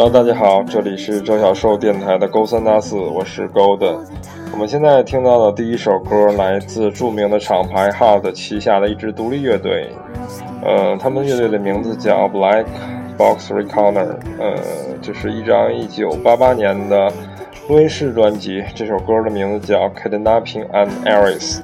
Hello，大家好，这里是周小寿电台的勾三搭四，我是 Golden。我们现在听到的第一首歌来自著名的厂牌 Hard 旗下的一支独立乐队，呃，他们乐队的名字叫 Black Box Recorder，呃，这是一张1988年的录音室专辑，这首歌的名字叫 Kidnapping and Aries。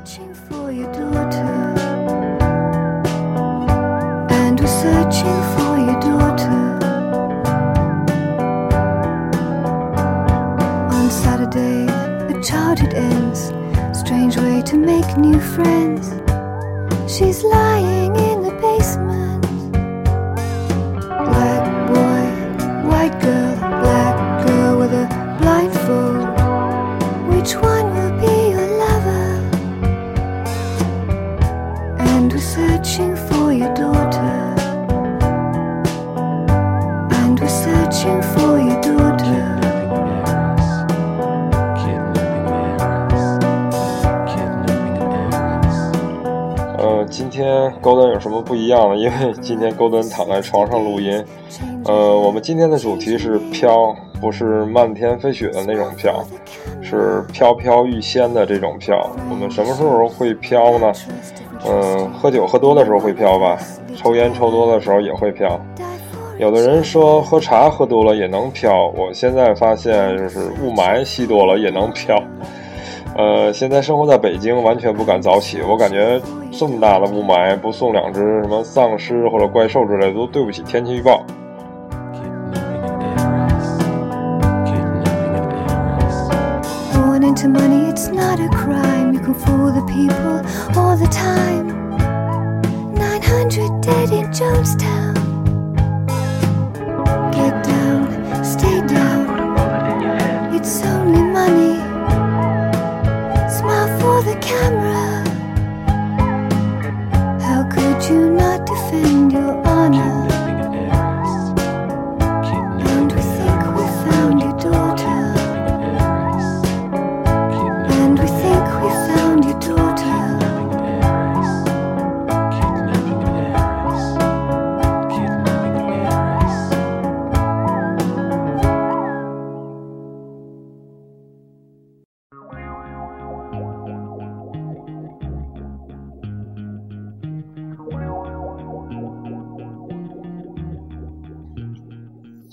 New friends. She's lying in 今天高端有什么不一样呢？因为今天高端躺在床上录音。呃，我们今天的主题是飘，不是漫天飞雪的那种飘，是飘飘欲仙的这种飘。我们什么时候会飘呢？嗯、喝酒喝多的时候会飘吧，抽烟抽多的时候也会飘。有的人说喝茶喝多了也能飘，我现在发现就是雾霾吸多了也能飘。呃，现在生活在北京，完全不敢早起。我感觉这么大的雾霾，不送两只什么丧尸或者怪兽之类的，都对不起天气预报。Jonestown.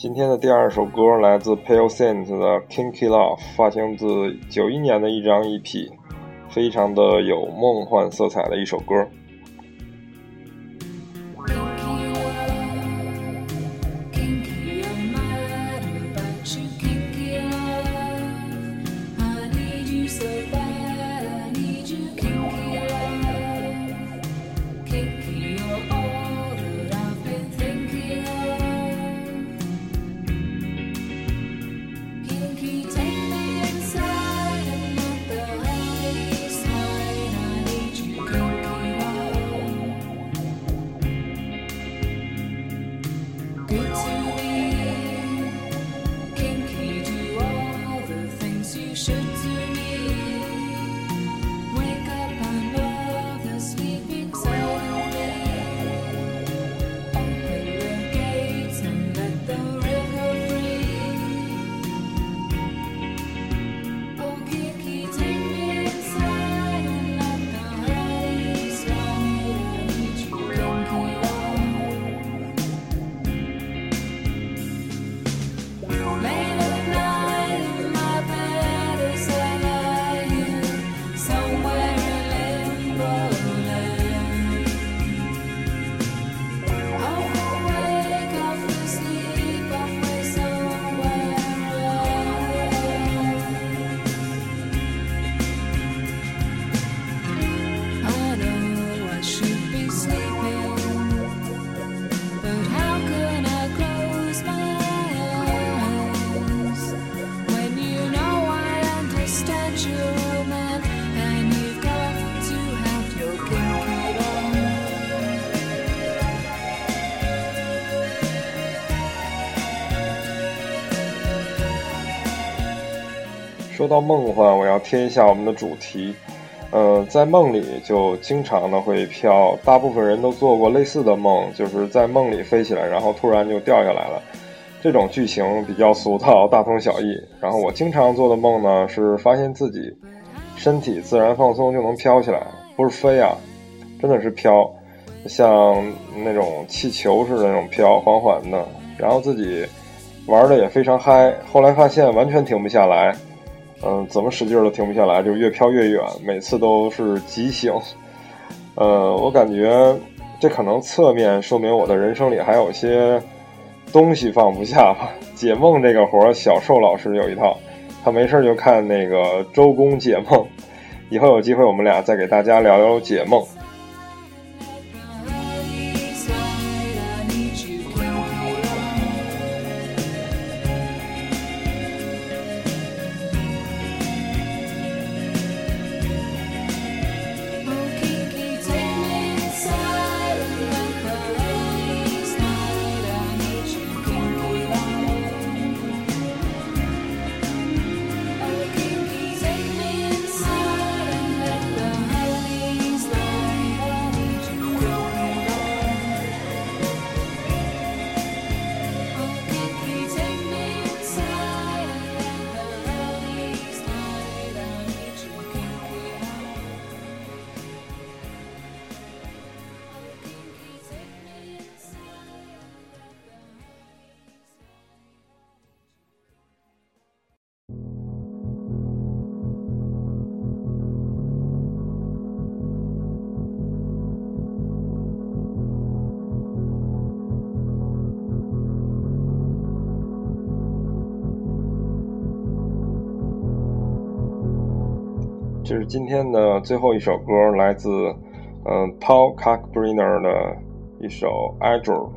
今天的第二首歌来自 Pale Saints 的《Kinky Love》，发行自九一年的一张 EP，非常的有梦幻色彩的一首歌。Between 说到梦幻，我要贴一下我们的主题。呃，在梦里就经常的会飘，大部分人都做过类似的梦，就是在梦里飞起来，然后突然就掉下来了。这种剧情比较俗套，大同小异。然后我经常做的梦呢，是发现自己身体自然放松就能飘起来，不是飞啊，真的是飘，像那种气球似的那种飘，缓缓的。然后自己玩的也非常嗨，后来发现完全停不下来，嗯，怎么使劲都停不下来，就越飘越远，每次都是急醒。呃，我感觉这可能侧面说明我的人生里还有些东西放不下吧。解梦这个活儿，小寿老师有一套，他没事就看那个周公解梦。以后有机会我们俩再给大家聊聊解梦。这是今天的最后一首歌，来自嗯 Paul Kalkbrenner 的一首《Azure》。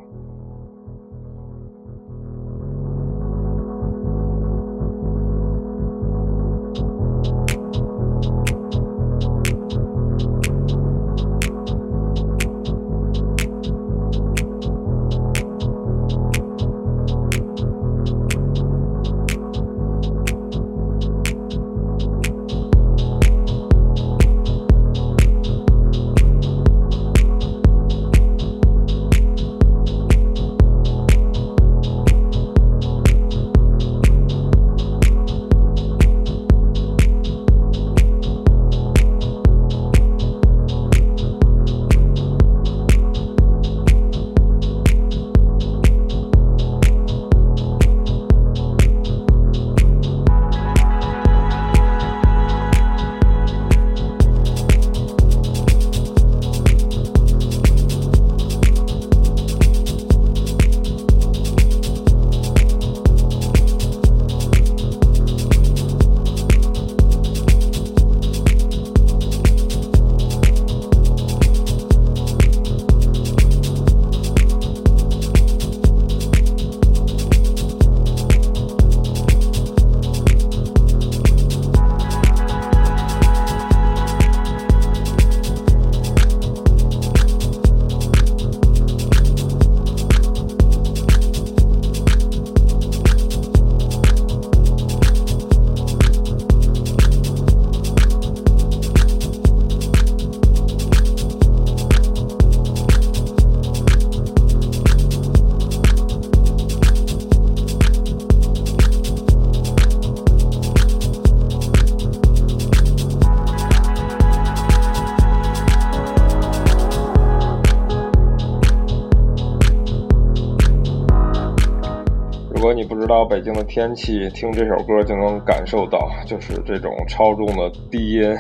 知道北京的天气，听这首歌就能感受到，就是这种超重的低音，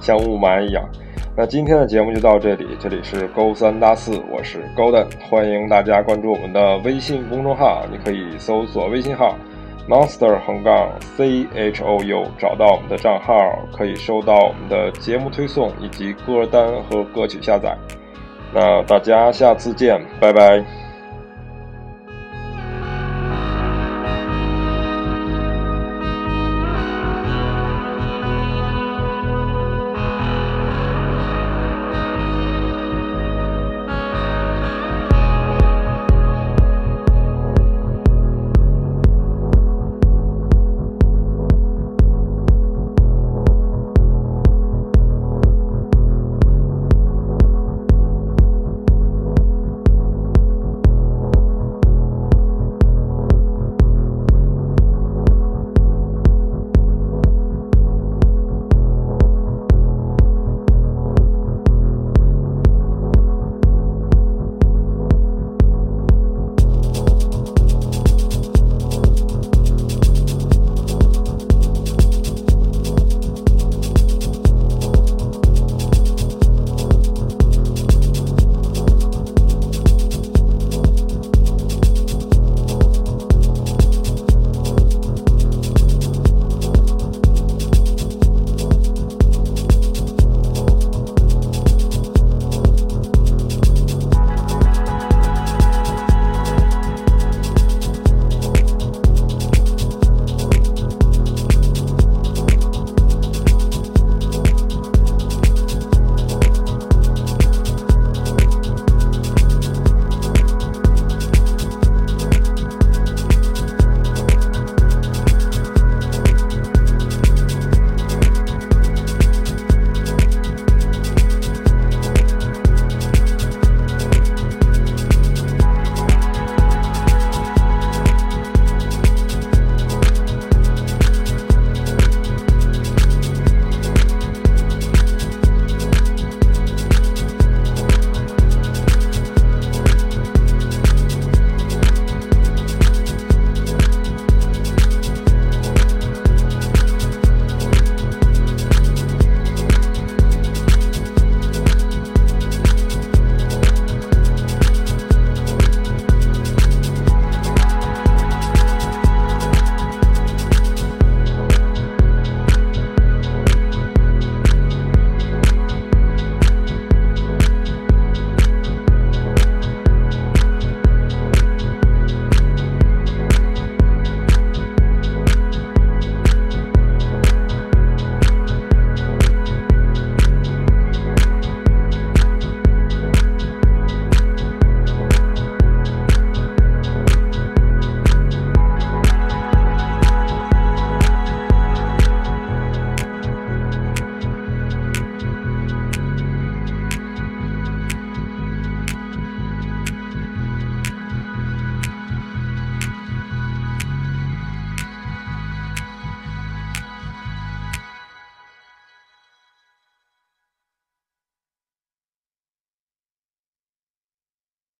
像雾霾一样。那今天的节目就到这里，这里是勾三搭四，我是 Golden，欢迎大家关注我们的微信公众号，你可以搜索微信号 monster 横杠 c h o u，找到我们的账号，可以收到我们的节目推送以及歌单和歌曲下载。那大家下次见，拜拜。